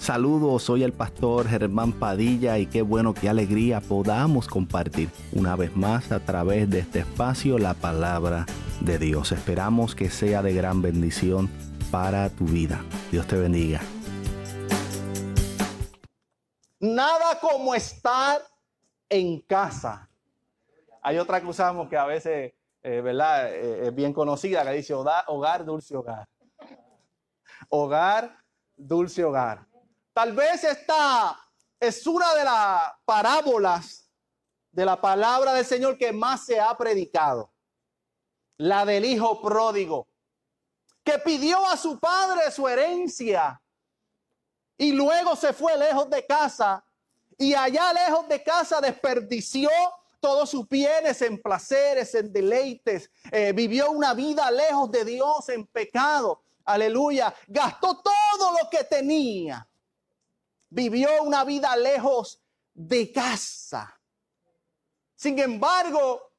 Saludos, soy el pastor Germán Padilla y qué bueno, qué alegría podamos compartir una vez más a través de este espacio la palabra de Dios. Esperamos que sea de gran bendición para tu vida. Dios te bendiga. Nada como estar en casa. Hay otra que usamos que a veces, eh, ¿verdad? Eh, es bien conocida, que dice hogar, dulce hogar. Hogar, dulce hogar. Tal vez esta es una de las parábolas de la palabra del Señor que más se ha predicado. La del hijo pródigo, que pidió a su padre su herencia y luego se fue lejos de casa y allá lejos de casa desperdició todos sus bienes en placeres, en deleites, eh, vivió una vida lejos de Dios en pecado. Aleluya. Gastó todo lo que tenía vivió una vida lejos de casa. Sin embargo,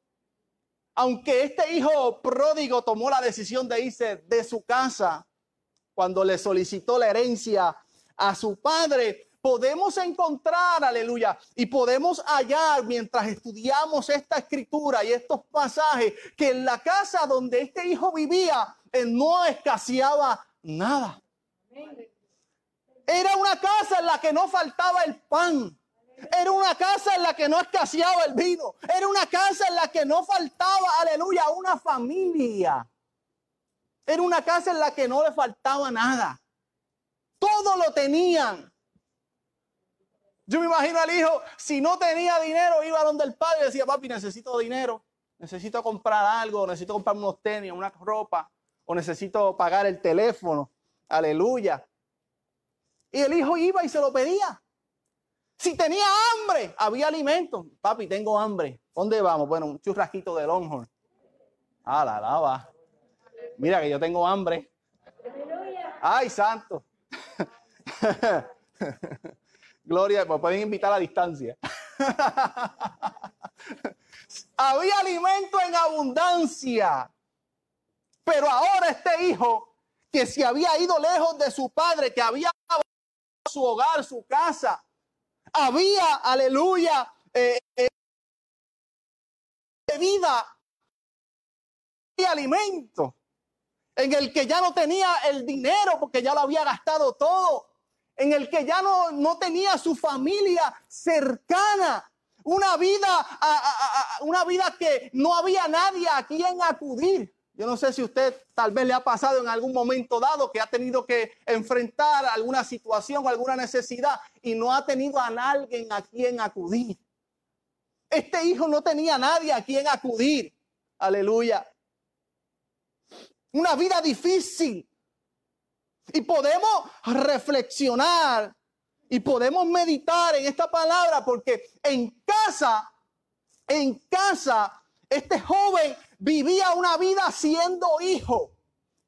aunque este hijo pródigo tomó la decisión de irse de su casa cuando le solicitó la herencia a su padre, podemos encontrar, aleluya, y podemos hallar mientras estudiamos esta escritura y estos pasajes, que en la casa donde este hijo vivía, él no escaseaba nada. Era una casa en la que no faltaba el pan. Era una casa en la que no escaseaba el vino. Era una casa en la que no faltaba, aleluya, una familia. Era una casa en la que no le faltaba nada. Todo lo tenían. Yo me imagino al hijo, si no tenía dinero, iba donde el padre y decía, papi, necesito dinero. Necesito comprar algo, necesito comprar unos tenis, una ropa, o necesito pagar el teléfono. Aleluya. Y el hijo iba y se lo pedía. Si tenía hambre, había alimento. Papi, tengo hambre. ¿Dónde vamos? Bueno, un churrasquito de Longhorn. Ah, la lava. Mira que yo tengo hambre. Ay, santo. Gloria, me pueden invitar a distancia. Había alimento en abundancia. Pero ahora este hijo, que se había ido lejos de su padre, que había su hogar, su casa. Había, aleluya, eh, eh, vida y alimento, en el que ya no tenía el dinero porque ya lo había gastado todo, en el que ya no, no tenía su familia cercana, una vida, una vida que no había nadie a quien acudir. Yo no sé si usted tal vez le ha pasado en algún momento dado que ha tenido que enfrentar alguna situación o alguna necesidad y no ha tenido a alguien a quien acudir. Este hijo no tenía a nadie a quien acudir. Aleluya. Una vida difícil. Y podemos reflexionar y podemos meditar en esta palabra porque en casa, en casa, este joven vivía una vida siendo hijo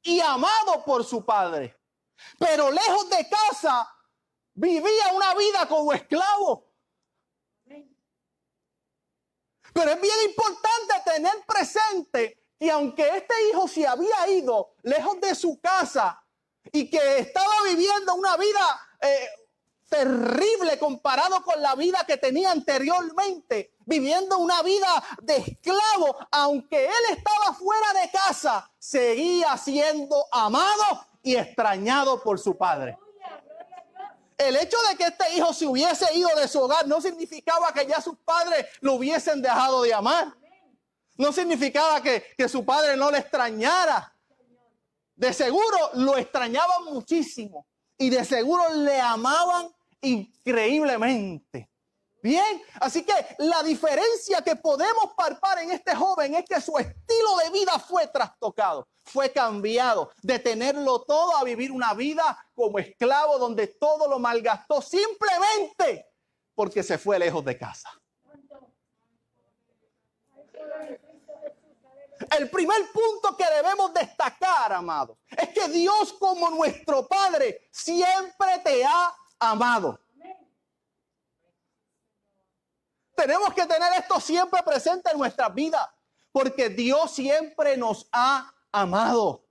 y amado por su padre. Pero lejos de casa vivía una vida como esclavo. Pero es bien importante tener presente que aunque este hijo se había ido lejos de su casa y que estaba viviendo una vida eh, terrible comparado con la vida que tenía anteriormente, viviendo una vida de esclavo, aunque él estaba fuera de casa, seguía siendo amado y extrañado por su padre. El hecho de que este hijo se hubiese ido de su hogar no significaba que ya sus padres lo hubiesen dejado de amar. No significaba que, que su padre no le extrañara. De seguro lo extrañaban muchísimo y de seguro le amaban increíblemente. Bien, así que la diferencia que podemos palpar en este joven es que su estilo de vida fue trastocado, fue cambiado de tenerlo todo a vivir una vida como esclavo donde todo lo malgastó simplemente porque se fue lejos de casa. El primer punto que debemos destacar, amado, es que Dios como nuestro Padre siempre te ha amado. Tenemos que tener esto siempre presente en nuestra vida, porque Dios siempre nos ha amado.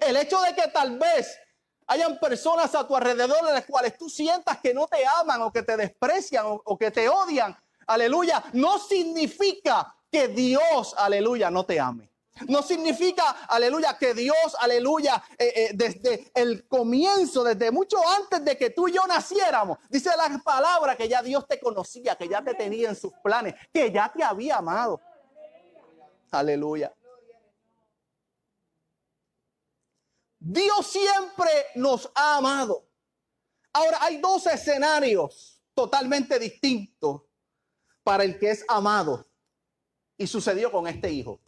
El hecho de que tal vez hayan personas a tu alrededor de las cuales tú sientas que no te aman o que te desprecian o, que te odian, aleluya, no significa que Dios, aleluya, no te ame. No significa, aleluya, que Dios, aleluya, eh, eh, desde el comienzo, desde mucho antes de que tú y yo naciéramos, dice la palabra que ya Dios te conocía, que ya te tenía en sus planes, que ya te había amado. Aleluya. Dios siempre nos ha amado. Ahora hay dos escenarios totalmente distintos para el que es amado. Y sucedió con este hijo.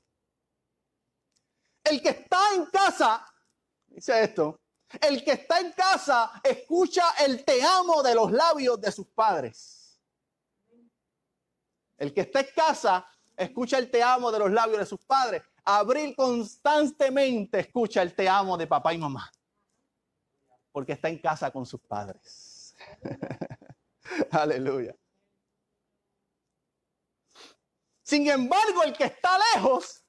El que está en casa, dice esto, el que está en casa escucha el te amo de los labios de sus padres. El que está en casa escucha el te amo de los labios de sus padres. Abril constantemente escucha el te amo de papá y mamá. Porque está en casa con sus padres. Aleluya. Sin embargo, el que está lejos,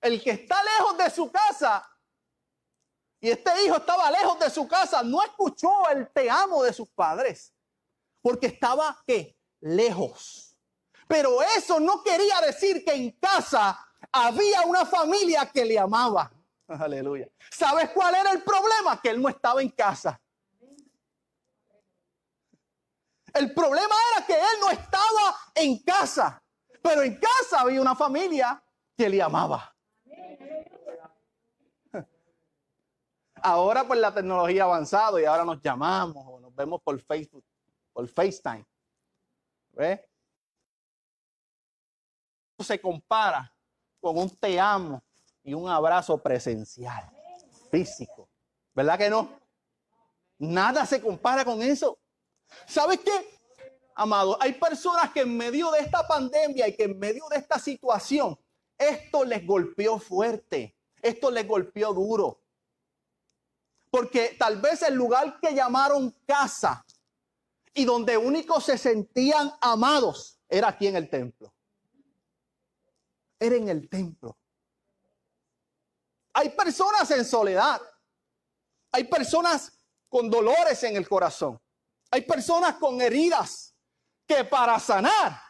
el que está lejos de su casa, y este hijo estaba lejos de su casa, no escuchó el te amo de sus padres, porque estaba ¿qué? lejos. Pero eso no quería decir que en casa había una familia que le amaba. Aleluya. ¿Sabes cuál era el problema? Que él no estaba en casa. El problema era que él no estaba en casa. Pero en casa había una familia que le amaba. Ahora pues la tecnología ha avanzado y ahora nos llamamos o nos vemos por Facebook, por FaceTime. ¿Ves? se compara con un te amo y un abrazo presencial, físico. ¿Verdad que no? Nada se compara con eso. ¿Sabes qué? Amado, hay personas que en medio de esta pandemia y que en medio de esta situación, esto les golpeó fuerte, esto les golpeó duro. Porque tal vez el lugar que llamaron casa y donde únicos se sentían amados era aquí en el templo era en el templo. Hay personas en soledad. Hay personas con dolores en el corazón. Hay personas con heridas que para sanar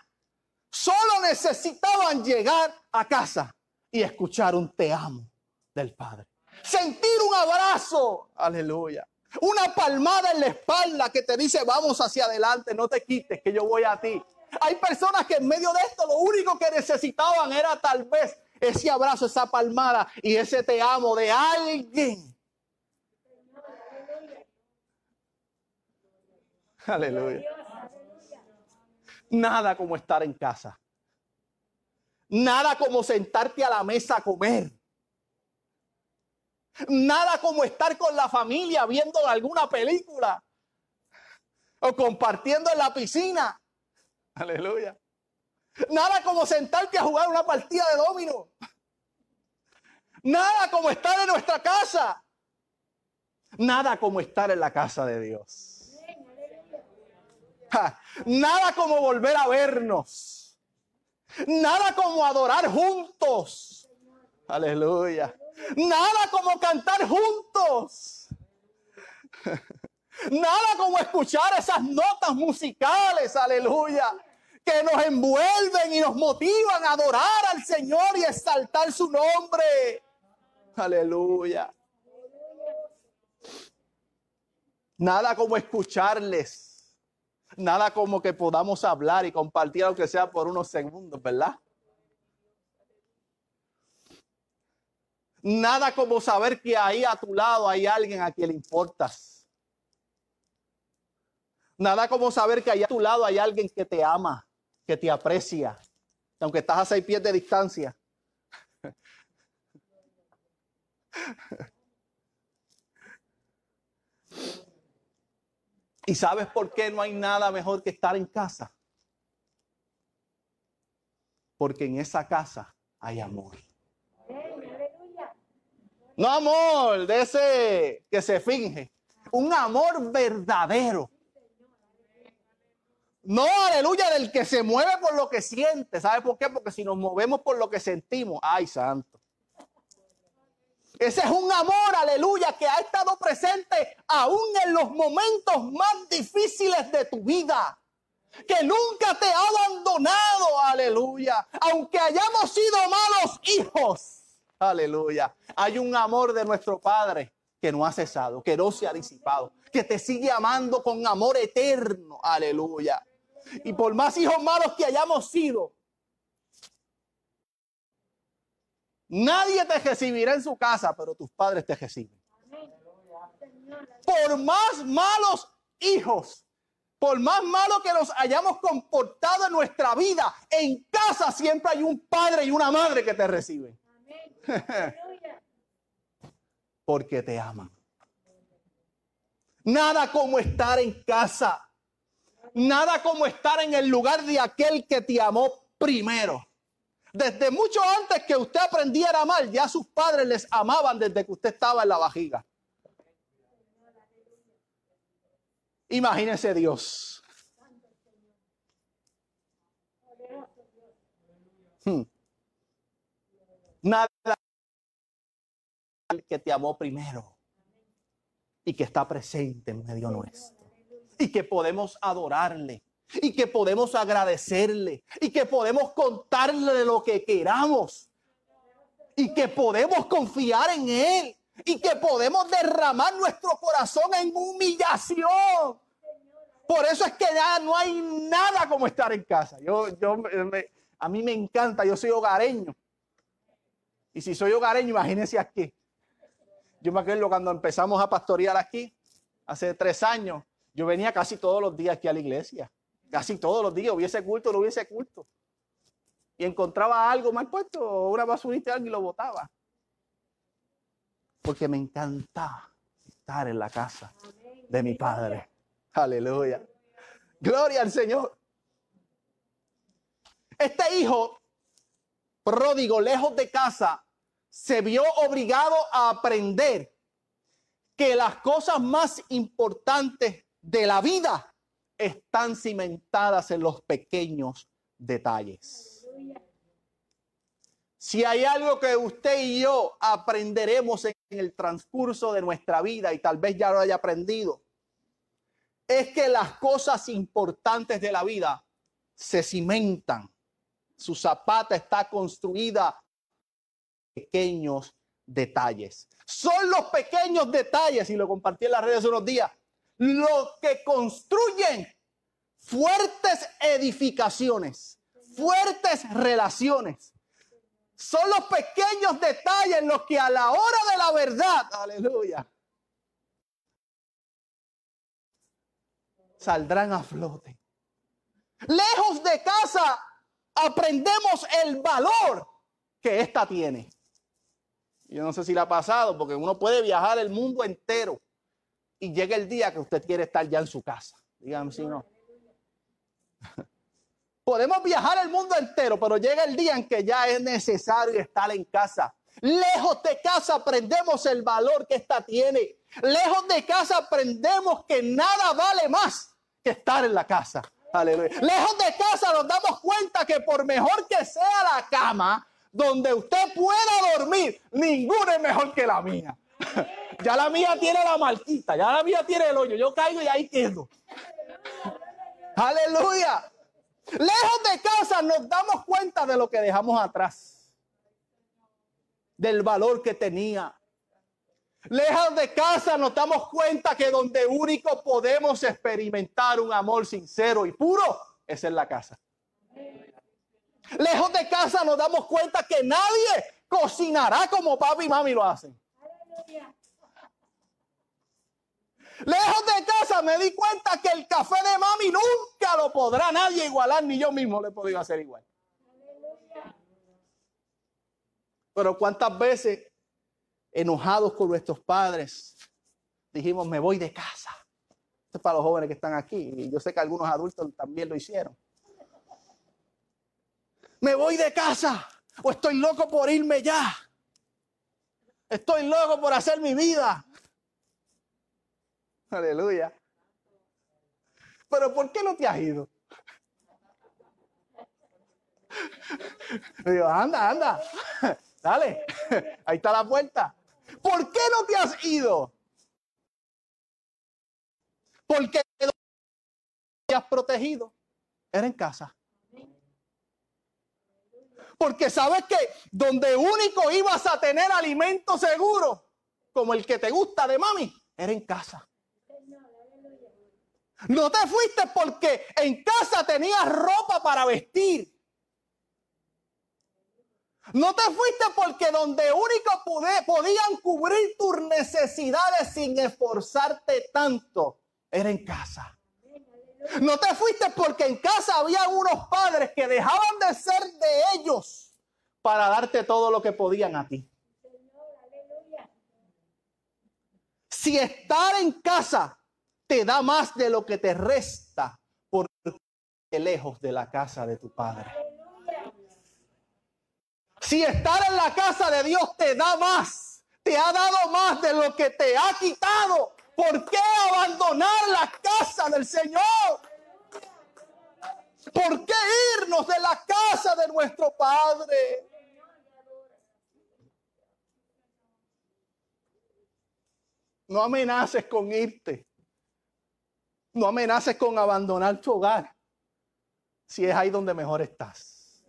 solo necesitaban llegar a casa y escuchar un te amo del Padre. Sentir un abrazo, aleluya. Una palmada en la espalda que te dice, vamos hacia adelante, no te quites, que yo voy a ti. Hay personas que en medio de esto lo único que necesitaban era tal vez ese abrazo, esa palmada y ese te amo de alguien. Aleluya. Nada como estar en casa. Nada como sentarte a la mesa a comer. Nada como estar con la familia viendo alguna película o compartiendo en la piscina. Aleluya. Nada como sentarte a jugar una partida de domino. Nada como estar en nuestra casa. Nada como estar en la casa de Dios. Nada como volver a vernos. Nada como adorar juntos. Aleluya. Nada como cantar juntos. Nada como escuchar esas notas musicales, aleluya, que nos envuelven y nos motivan a adorar al Señor y exaltar su nombre. Aleluya. Nada como escucharles. Nada como que podamos hablar y compartir aunque sea por unos segundos, ¿verdad? Nada como saber que ahí a tu lado hay alguien a quien le importas. Nada como saber que allá a tu lado hay alguien que te ama, que te aprecia, aunque estás a seis pies de distancia. ¿Y sabes por qué no hay nada mejor que estar en casa? Porque en esa casa hay amor. No amor de ese que se finge, un amor verdadero. No, aleluya, del que se mueve por lo que siente. ¿Sabe por qué? Porque si nos movemos por lo que sentimos, ay, santo. Ese es un amor, aleluya, que ha estado presente aún en los momentos más difíciles de tu vida. Que nunca te ha abandonado, aleluya. Aunque hayamos sido malos hijos, aleluya. Hay un amor de nuestro Padre que no ha cesado, que no se ha disipado, que te sigue amando con amor eterno, aleluya. Y por más hijos malos que hayamos sido, Nadie te recibirá en su casa, pero tus padres te reciben. Por más malos hijos, por más malo que nos hayamos comportado en nuestra vida, en casa siempre hay un padre y una madre que te reciben. Porque te aman. Nada como estar en casa. Nada como estar en el lugar de aquel que te amó primero. Desde mucho antes que usted aprendiera amar, ya sus padres les amaban desde que usted estaba en la vajiga. Imagínese Dios. Hmm. Nada que te amó primero y que está presente en medio nuestro y que podemos adorarle y que podemos agradecerle y que podemos contarle lo que queramos y que podemos confiar en Él y que podemos derramar nuestro corazón en humillación. Por eso es que ya no hay nada como estar en casa. Yo, yo, a mí me encanta, yo soy hogareño. Y si soy hogareño, imagínense aquí. Yo me acuerdo cuando empezamos a pastorear aquí, hace tres años, yo venía casi todos los días aquí a la iglesia. Casi todos los días, hubiese culto no hubiese culto. Y encontraba algo mal puesto, o una basurita y lo botaba. Porque me encantaba estar en la casa de mi padre. Aleluya. Gloria al Señor. Este hijo pródigo, lejos de casa, se vio obligado a aprender que las cosas más importantes de la vida están cimentadas en los pequeños detalles. Si hay algo que usted y yo aprenderemos en el transcurso de nuestra vida y tal vez ya lo haya aprendido, es que las cosas importantes de la vida se cimentan. Su zapata está construida en pequeños detalles. Son los pequeños detalles, y lo compartí en las redes unos días, los que construyen fuertes edificaciones, fuertes relaciones. Son los pequeños detalles los que a la hora de la verdad, aleluya, saldrán a flote. Lejos de casa aprendemos el valor que ésta tiene. Yo no sé si le ha pasado, porque uno puede viajar el mundo entero y llega el día que usted quiere estar ya en su casa. Díganme si no. Podemos viajar el mundo entero, pero llega el día en que ya es necesario estar en casa. Lejos de casa aprendemos el valor que esta tiene. Lejos de casa aprendemos que nada vale más que estar en la casa. Aleluya. Lejos de casa nos damos cuenta que por mejor que sea la cama donde usted pueda dormir, ninguna es mejor que la mía. Ya la mía tiene la marquita, ya la mía tiene el hoyo. Yo caigo y ahí quedo. Aleluya. Lejos de casa nos damos cuenta de lo que dejamos atrás. Del valor que tenía. Lejos de casa nos damos cuenta que donde único podemos experimentar un amor sincero y puro es en la casa. Lejos de casa nos damos cuenta que nadie cocinará como papi y mami lo hacen. Lejos de casa me di cuenta que el café de mami nunca lo podrá nadie igualar, ni yo mismo le he podido hacer igual. Pero cuántas veces, enojados con nuestros padres, dijimos, me voy de casa. Esto es para los jóvenes que están aquí. Y yo sé que algunos adultos también lo hicieron. Me voy de casa. O estoy loco por irme ya. Estoy loco por hacer mi vida. Aleluya. Pero ¿por qué no te has ido? digo, anda, anda. Dale. Ahí está la puerta. ¿Por qué no te has ido? Porque te has protegido. Era en casa. Porque sabes que donde único ibas a tener alimento seguro, como el que te gusta de mami, era en casa. No te fuiste porque en casa tenías ropa para vestir. No te fuiste porque donde único podían cubrir tus necesidades sin esforzarte tanto era en casa. No te fuiste porque en casa había unos padres que dejaban de ser de ellos para darte todo lo que podían a ti. Si estar en casa te da más de lo que te resta porque lejos de la casa de tu padre. Si estar en la casa de Dios te da más, te ha dado más de lo que te ha quitado, ¿por qué abandonar la casa del Señor? ¿Por qué irnos de la casa de nuestro Padre? No amenaces con irte. No amenaces con abandonar tu hogar. Si es ahí donde mejor estás.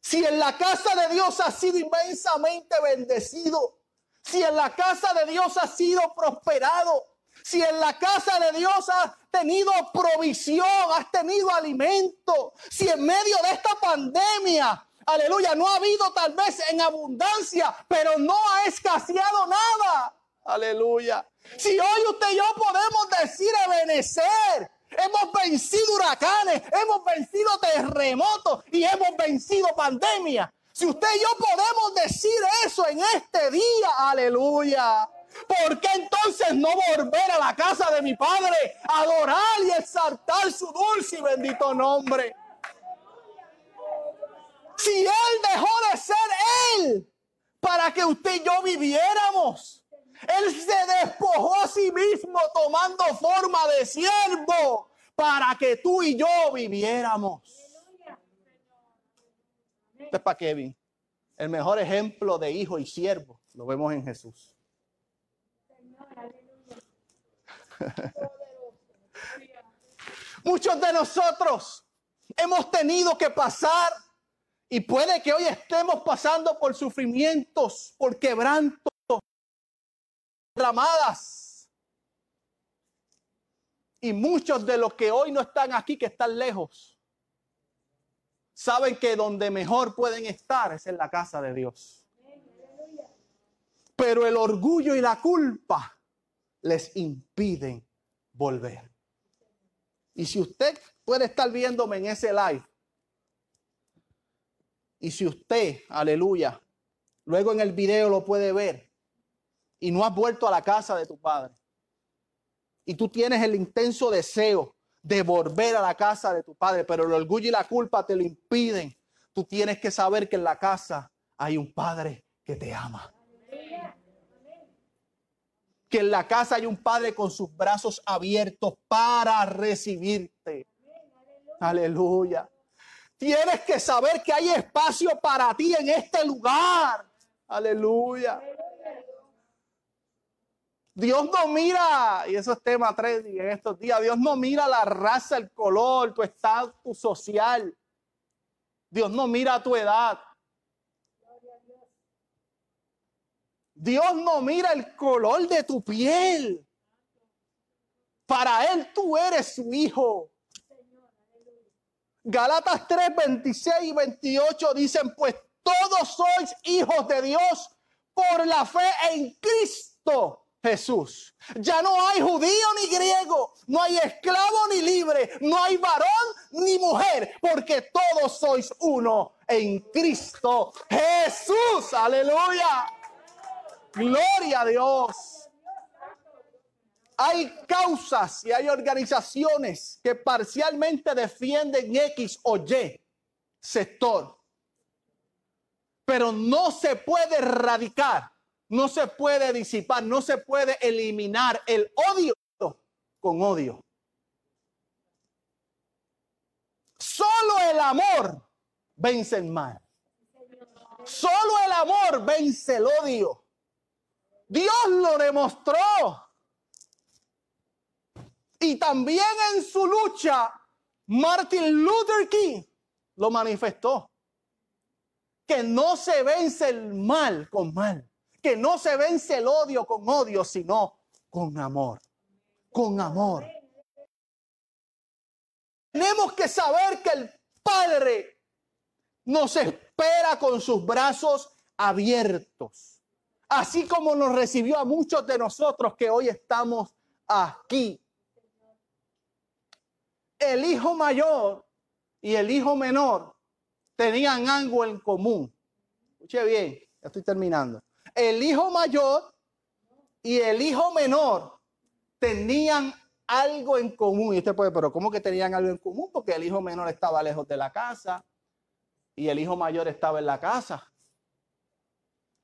Si en la casa de Dios has sido inmensamente bendecido. Si en la casa de Dios has sido prosperado si en la casa de Dios has tenido provisión, has tenido alimento, si en medio de esta pandemia, aleluya, no ha habido tal vez en abundancia, pero no ha escaseado nada, aleluya. Si hoy usted y yo podemos decir Ebenecer, hemos vencido huracanes, hemos vencido terremotos y hemos vencido pandemia. Si usted y yo podemos decir eso en este día, aleluya. ¿Por qué entonces no volver a la casa de mi padre, adorar y exaltar su dulce y bendito nombre? Si él dejó de ser él para que usted y yo viviéramos. Él se despojó a sí mismo tomando forma de siervo para que tú y yo viviéramos. Este es para Kevin. El mejor ejemplo de hijo y siervo lo vemos en Jesús. Muchos de nosotros hemos tenido que pasar y puede que hoy estemos pasando por sufrimientos, por quebrantos, Y muchos de los que hoy no están aquí, que están lejos, saben que donde mejor pueden estar es en la casa de Dios. Pero el orgullo y la culpa les impiden volver. Y si usted puede estar viéndome en ese live, y si usted, aleluya, luego en el video lo puede ver, y no has vuelto a la casa de tu padre, y tú tienes el intenso deseo de volver a la casa de tu padre, pero el orgullo y la culpa te lo impiden, tú tienes que saber que en la casa hay un padre que te ama que en la casa hay un padre con sus brazos abiertos para recibirte. Aleluya. Tienes que saber que hay espacio para ti en este lugar. Aleluya. Dios no mira, y eso es tema 3 en estos días, Dios no mira la raza, el color, tu estatus social. Dios no mira tu edad. Dios no mira el color de tu piel. Para Él tú eres su hijo. Galatas 3, 26 y 28 dicen, pues todos sois hijos de Dios por la fe en Cristo Jesús. Ya no hay judío ni griego, no hay esclavo ni libre, no hay varón ni mujer, porque todos sois uno en Cristo Jesús. Aleluya. Gloria a Dios. Hay causas y hay organizaciones que parcialmente defienden X o Y sector. Pero no se puede erradicar, no se puede disipar, no se puede eliminar el odio con odio. Solo el amor vence el mal. Solo el amor vence el odio. Dios lo demostró. Y también en su lucha, Martin Luther King lo manifestó. Que no se vence el mal con mal. Que no se vence el odio con odio, sino con amor. Con amor. Tenemos que saber que el Padre nos espera con sus brazos abiertos. Así como nos recibió a muchos de nosotros que hoy estamos aquí. El hijo mayor y el hijo menor tenían algo en común. Escuche bien, ya estoy terminando. El hijo mayor y el hijo menor tenían algo en común. Y usted puede, pero ¿cómo que tenían algo en común? Porque el hijo menor estaba lejos de la casa y el hijo mayor estaba en la casa.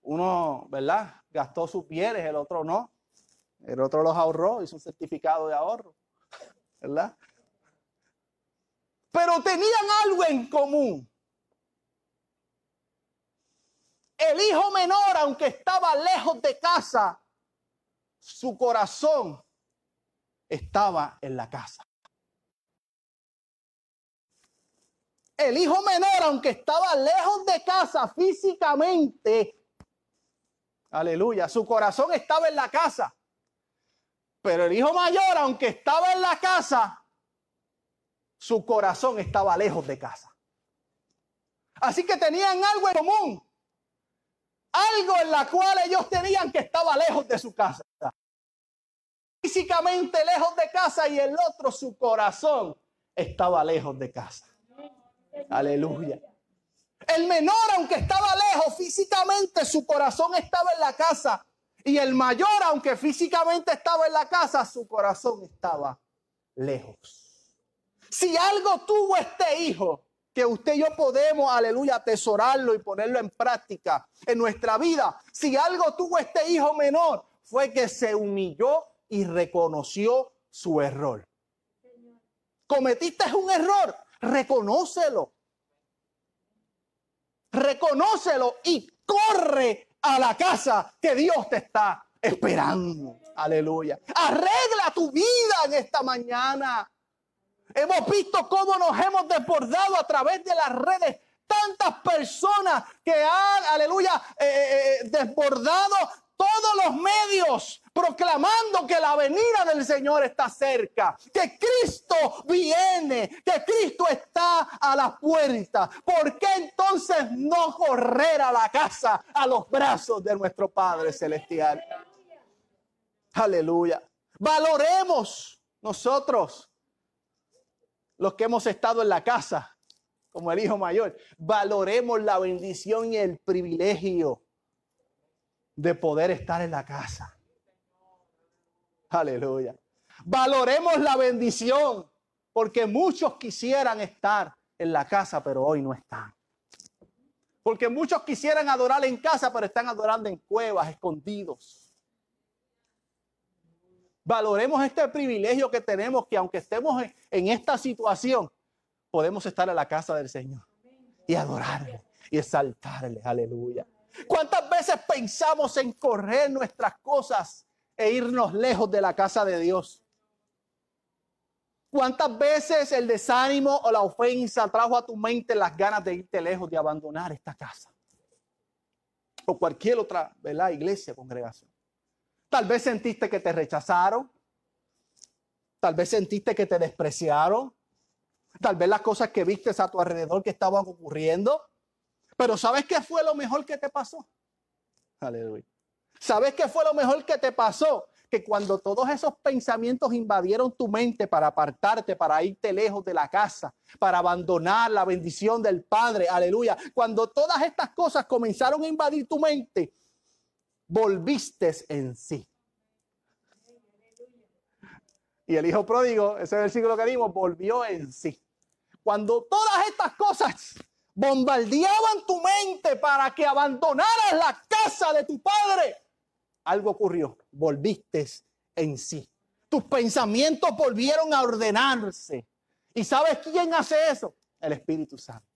Uno, ¿verdad? Gastó sus bienes, el otro no. El otro los ahorró, hizo un certificado de ahorro, ¿verdad? Pero tenían algo en común. El hijo menor, aunque estaba lejos de casa, su corazón estaba en la casa. El hijo menor, aunque estaba lejos de casa físicamente, aleluya, su corazón estaba en la casa. Pero el hijo mayor, aunque estaba en la casa, su corazón estaba lejos de casa. Así que tenían algo en común. Algo en la cual ellos tenían que estaba lejos de su casa físicamente lejos de casa y el otro, su corazón, estaba lejos de casa. Aleluya. El menor, aunque estaba lejos físicamente, su corazón estaba en la casa. Y el mayor, aunque físicamente estaba en la casa, su corazón estaba lejos. Si algo tuvo este hijo, que usted y yo podemos, aleluya, atesorarlo y ponerlo en práctica en nuestra vida. Si algo tuvo este hijo menor, fue que se humilló y reconoció su error. Cometiste un error, reconócelo. Reconócelo y corre a la casa que Dios te está esperando. Aleluya. Arregla tu vida en esta mañana. Hemos visto cómo nos hemos desbordado a través de las redes tantas personas que han, aleluya, eh, eh, eh, desbordado todos los medios proclamando que la venida del Señor está cerca, que Cristo viene, que Cristo está a la puerta. ¿Por qué entonces no correr a la casa, a los brazos de nuestro Padre Celestial? Aleluya. Valoremos nosotros, los que hemos estado en la casa, como el hijo mayor, valoremos la bendición y el privilegio de poder estar en la casa. Aleluya. Valoremos la bendición, porque muchos quisieran estar en la casa, pero hoy no están. Porque muchos quisieran adorar en casa, pero están adorando en cuevas, escondidos. Valoremos este privilegio que tenemos, que aunque estemos en, esta situación, podemos estar en la casa del Señor y adorarle y exaltarle. Aleluya. ¿Cuántas veces pensamos en correr nuestras cosas e irnos lejos de la casa de Dios? ¿Cuántas veces el desánimo o la ofensa trajo a tu mente las ganas de irte lejos, de abandonar esta casa? O cualquier otra, ¿verdad? Iglesia, congregación. Tal vez sentiste que te rechazaron. Tal vez sentiste que te despreciaron. Tal vez las cosas que viste a tu alrededor que estaban ocurriendo pero ¿sabes qué fue lo mejor que te pasó? Aleluya. ¿Sabes qué fue lo mejor que te pasó? Que cuando todos esos pensamientos invadieron tu mente para apartarte, para irte lejos de la casa, para abandonar la bendición del Padre, aleluya. Cuando todas estas cosas comenzaron a invadir tu mente, volviste en sí. Y el hijo pródigo, ese versículo que dimos, volvió en sí. Cuando todas estas cosas bombardeaban tu mente para que abandonaras la casa de tu padre, algo ocurrió, volviste en sí. Tus pensamientos volvieron a ordenarse. ¿Y sabes quién hace eso? El Espíritu Santo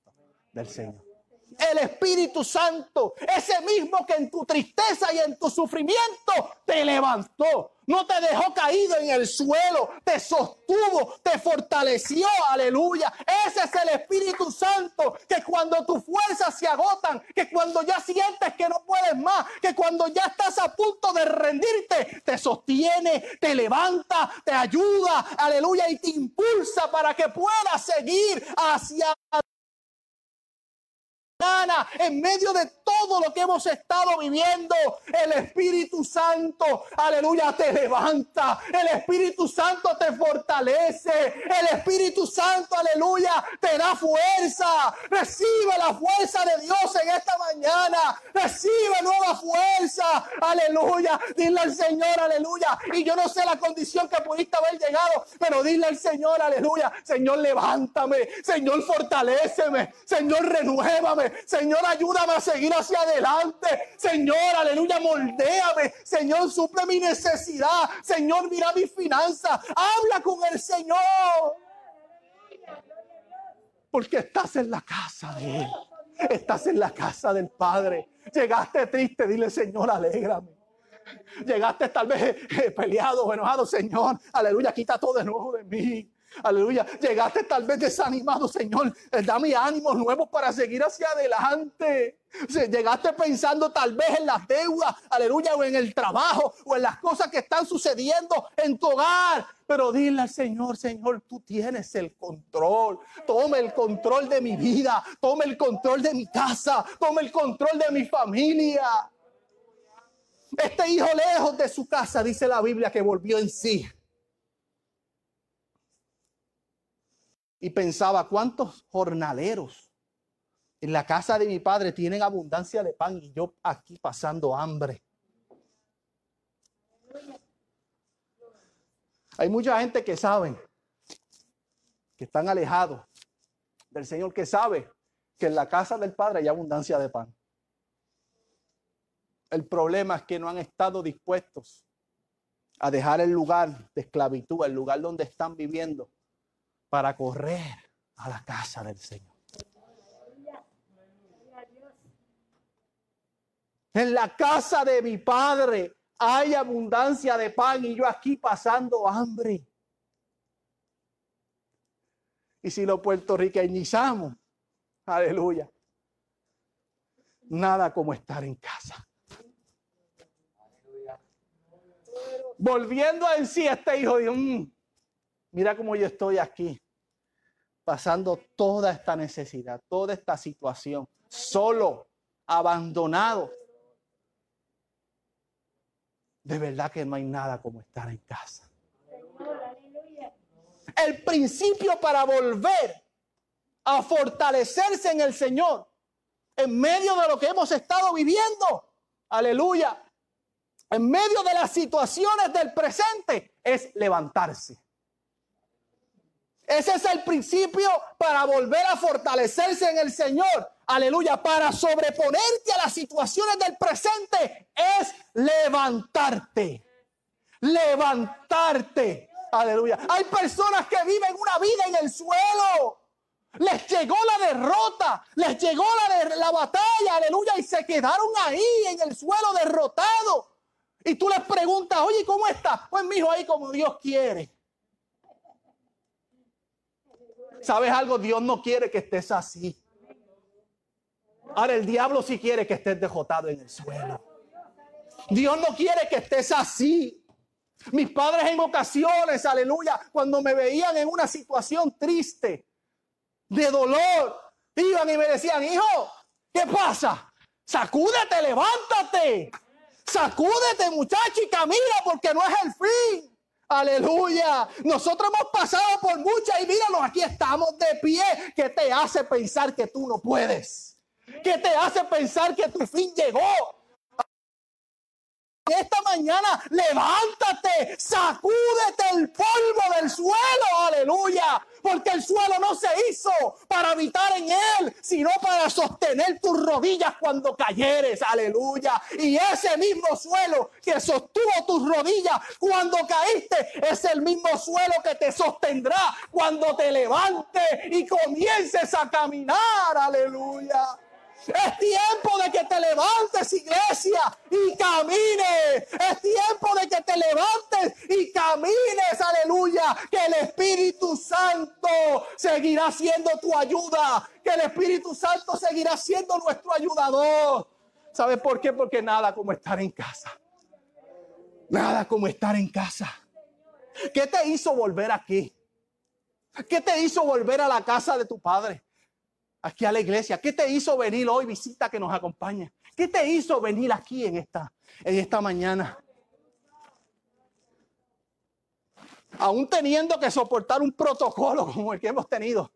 del Señor. El Espíritu Santo, ese mismo que en tu tristeza y en tu sufrimiento te levantó, no te dejó caído en el suelo, te sostuvo, te fortaleció, aleluya. Ese es el Espíritu Santo que cuando tus fuerzas se agotan, que cuando ya sientes que no puedes más, que cuando ya estás a punto de rendirte, te sostiene, te levanta, te ayuda, aleluya, y te impulsa para que puedas seguir hacia No, en medio de todo lo que hemos estado viviendo, el Espíritu Santo, aleluya, te levanta. El Espíritu Santo te fortalece. El Espíritu Santo, aleluya, te da fuerza. Recibe la fuerza de Dios en esta mañana. Recibe nueva fuerza. Aleluya. Dile al Señor, aleluya. Y yo no sé la condición que pudiste haber llegado, pero dile al Señor, aleluya. Señor, levántame. Señor, fortaleceme. Señor, renuévame. Señor, ayúdame a seguir hacia adelante. Señor, aleluya, moldéame. Señor, suple mi necesidad. Señor, mira mi finanzas. Habla con el Señor. Porque estás en la casa de Él. Estás en la casa del Padre. Llegaste triste, dile, Señor, alégrame. Llegaste tal vez eh, peleado enojado, Señor. Aleluya, quita todo de nuevo de mí. Aleluya. Llegaste tal vez desanimado, Señor. Eh, dame ánimos nuevos para seguir hacia adelante. Llegaste pensando tal vez en las deudas, aleluya, o en el trabajo, o en las cosas que están sucediendo en tu hogar. Pero dile al Señor, Señor, tú tienes el control. Toma el control de mi vida. Toma el control de mi casa. Toma el control de mi familia. Este hijo lejos de su casa, dice la Biblia, que volvió en sí. Y pensaba, ¿cuántos jornaleros en la casa de mi padre tienen abundancia de pan y yo aquí pasando hambre? Hay mucha gente que sabe que están alejados del Señor, que sabe que en la casa del Padre hay abundancia de pan. El problema es que no han estado dispuestos a dejar el lugar de esclavitud, el lugar donde están viviendo, para correr a la casa del Señor. En la casa de mi padre hay abundancia de pan y yo aquí pasando hambre. Y si lo puertorriqueñizamos, aleluya, nada como estar en casa. Volviendo en sí, este hijo de un, mira cómo yo estoy aquí pasando toda esta necesidad, toda esta situación, solo, abandonado. De verdad que no hay nada como estar en casa. El principio para volver a fortalecerse en el Señor, en medio de lo que hemos estado viviendo, aleluya, en medio de las situaciones del presente, es levantarse. Ese es el principio para volver a fortalecerse en el Señor. Aleluya. Para sobreponerte a las situaciones del presente es levantarte. Levantarte. Aleluya. Hay personas que viven una vida en el suelo. Les llegó la derrota, les llegó la, la batalla, aleluya, y se quedaron ahí en el suelo derrotados. Y tú les preguntas, oye, ¿cómo está? Pues mi hijo ahí como Dios quiere. ¿Sabes algo? Dios no quiere que estés así. Ahora el diablo sí quiere que estés dejotado en el suelo. Dios no quiere que estés así. Mis padres en ocasiones, aleluya, cuando me veían en una situación triste, de dolor, iban y me decían, hijo, ¿qué pasa? Sacúdete, levántate. Sacúdete, muchacho, y camina porque no es el fin. Aleluya. Nosotros hemos pasado por muchas y míranos, aquí estamos de pie. ¿Qué te hace pensar que tú no puedes? ¿Qué te hace pensar que tu fin llegó? Mañana levántate, sacúdete el polvo del suelo, aleluya, porque el suelo no se hizo para habitar en él, sino para sostener tus rodillas cuando cayeres, aleluya. Y ese mismo suelo que sostuvo tus rodillas cuando caíste es el mismo suelo que te sostendrá cuando te levantes y comiences a caminar, aleluya. Es tiempo de que te levantes, iglesia, y camines. Es tiempo de que te levantes y camines, aleluya. Que el Espíritu Santo seguirá siendo tu ayuda. Que el Espíritu Santo seguirá siendo nuestro ayudador. ¿Sabes por qué? Porque nada como estar en casa. Nada como estar en casa. ¿Qué te hizo volver aquí? ¿Qué te hizo volver a la casa de tu padre? Aquí a la iglesia. ¿Qué te hizo venir hoy, visita que nos acompaña? ¿Qué te hizo venir aquí en esta, en esta mañana? Aún teniendo que soportar un protocolo como el que hemos tenido.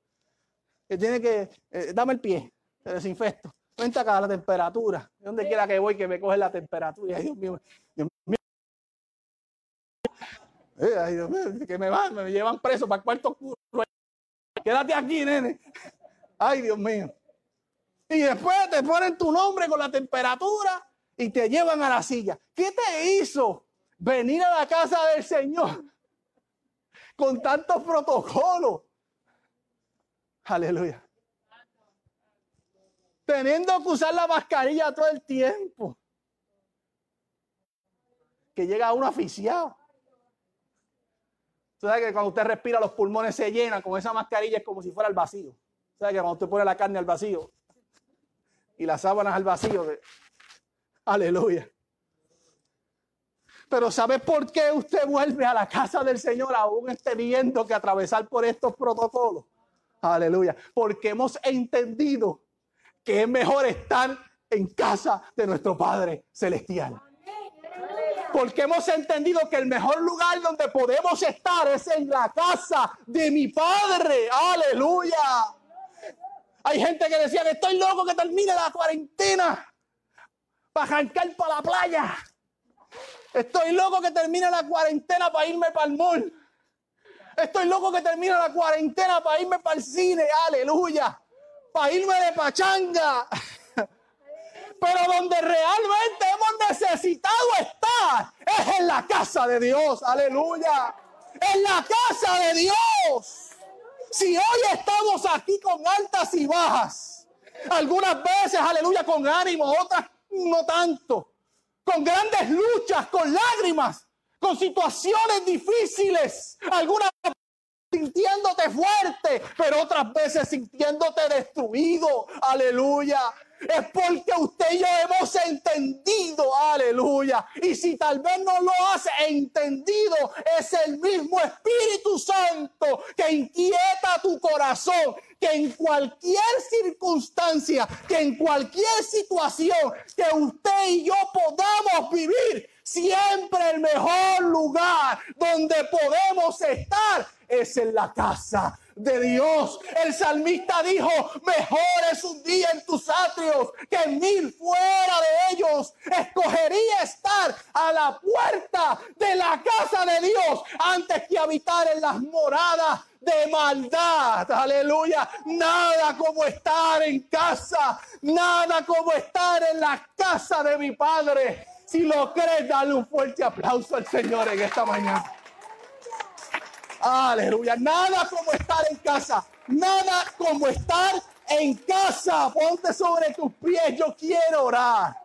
Que tiene que, eh, dame el pie, te desinfecto. Cuenta acá la temperatura. Donde quiera que voy, que me coge la temperatura. Ay, Dios mío, Dios mío. Eh, ay, Dios mío, que me van, me llevan preso para el cuarto oscuro. Quédate aquí, nene. Ay, Dios mío. Y después te ponen tu nombre con la temperatura y te llevan a la silla. ¿Qué te hizo venir a la casa del Señor con tantos protocolos? Aleluya. Teniendo que usar la mascarilla todo el tiempo. Que llega uno aficiado. Tú sabes que cuando usted respira los pulmones se llenan con esa mascarilla es como si fuera el vacío. ¿Sabes que cuando usted pone la carne al vacío y las sábanas al vacío? Aleluya. Pero ¿sabe por qué usted vuelve a la casa del Señor aún teniendo que atravesar por estos protocolos? Aleluya. Porque hemos entendido que es mejor estar en casa de nuestro Padre Celestial porque hemos entendido que el mejor lugar donde podemos estar es en la casa de mi Padre. Aleluya. Hay gente que decía que estoy loco que termine la cuarentena para arrancar para la playa. Estoy loco que termine la cuarentena para irme para el mall. Estoy loco que termine la cuarentena para irme para el cine. Aleluya. Para irme de pachanga pero donde realmente hemos necesitado estar es en la casa de Dios. Aleluya. En la casa de Dios. Si hoy estamos aquí con altas y bajas, algunas veces, aleluya, con ánimo, otras no tanto, con grandes luchas, con lágrimas, con situaciones difíciles, algunas sintiéndote fuerte, pero otras veces sintiéndote destruido. Aleluya es porque usted y yo hemos entendido, aleluya. Y si tal vez no lo has entendido, es el mismo Espíritu Santo que inquieta tu corazón, que en cualquier circunstancia, que en cualquier situación que usted y yo podamos vivir, siempre el mejor lugar donde podemos estar es en la casa de Dios. El salmista dijo, mejor es un día en tus atrios que mil fuera de ellos. Escogería estar a la puerta de la casa de Dios antes que habitar en las moradas de maldad. Aleluya. Nada como estar en casa. Nada como estar en la casa de mi Padre. Si lo crees, dale un fuerte aplauso al Señor en esta mañana. Aleluya. Nada como estar en casa. Nada como estar en casa. Ponte sobre tus pies. Yo quiero orar.